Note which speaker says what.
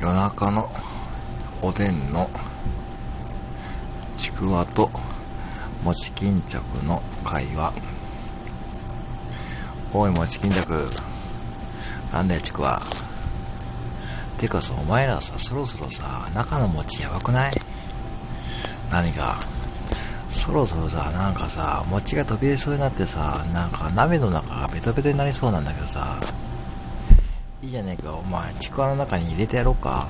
Speaker 1: 夜中のおでんのちくわと餅巾着の会話。おい餅巾着。なんだよちくわ。てかさお前らさそろそろさ中の餅やばくない？何が？そろそろさなんかさ餅が飛び出そうになってさなんか鍋の中がベトベトになりそうなんだけどさ。いいじゃねえか。お前ちくわの中に入れてやろうか。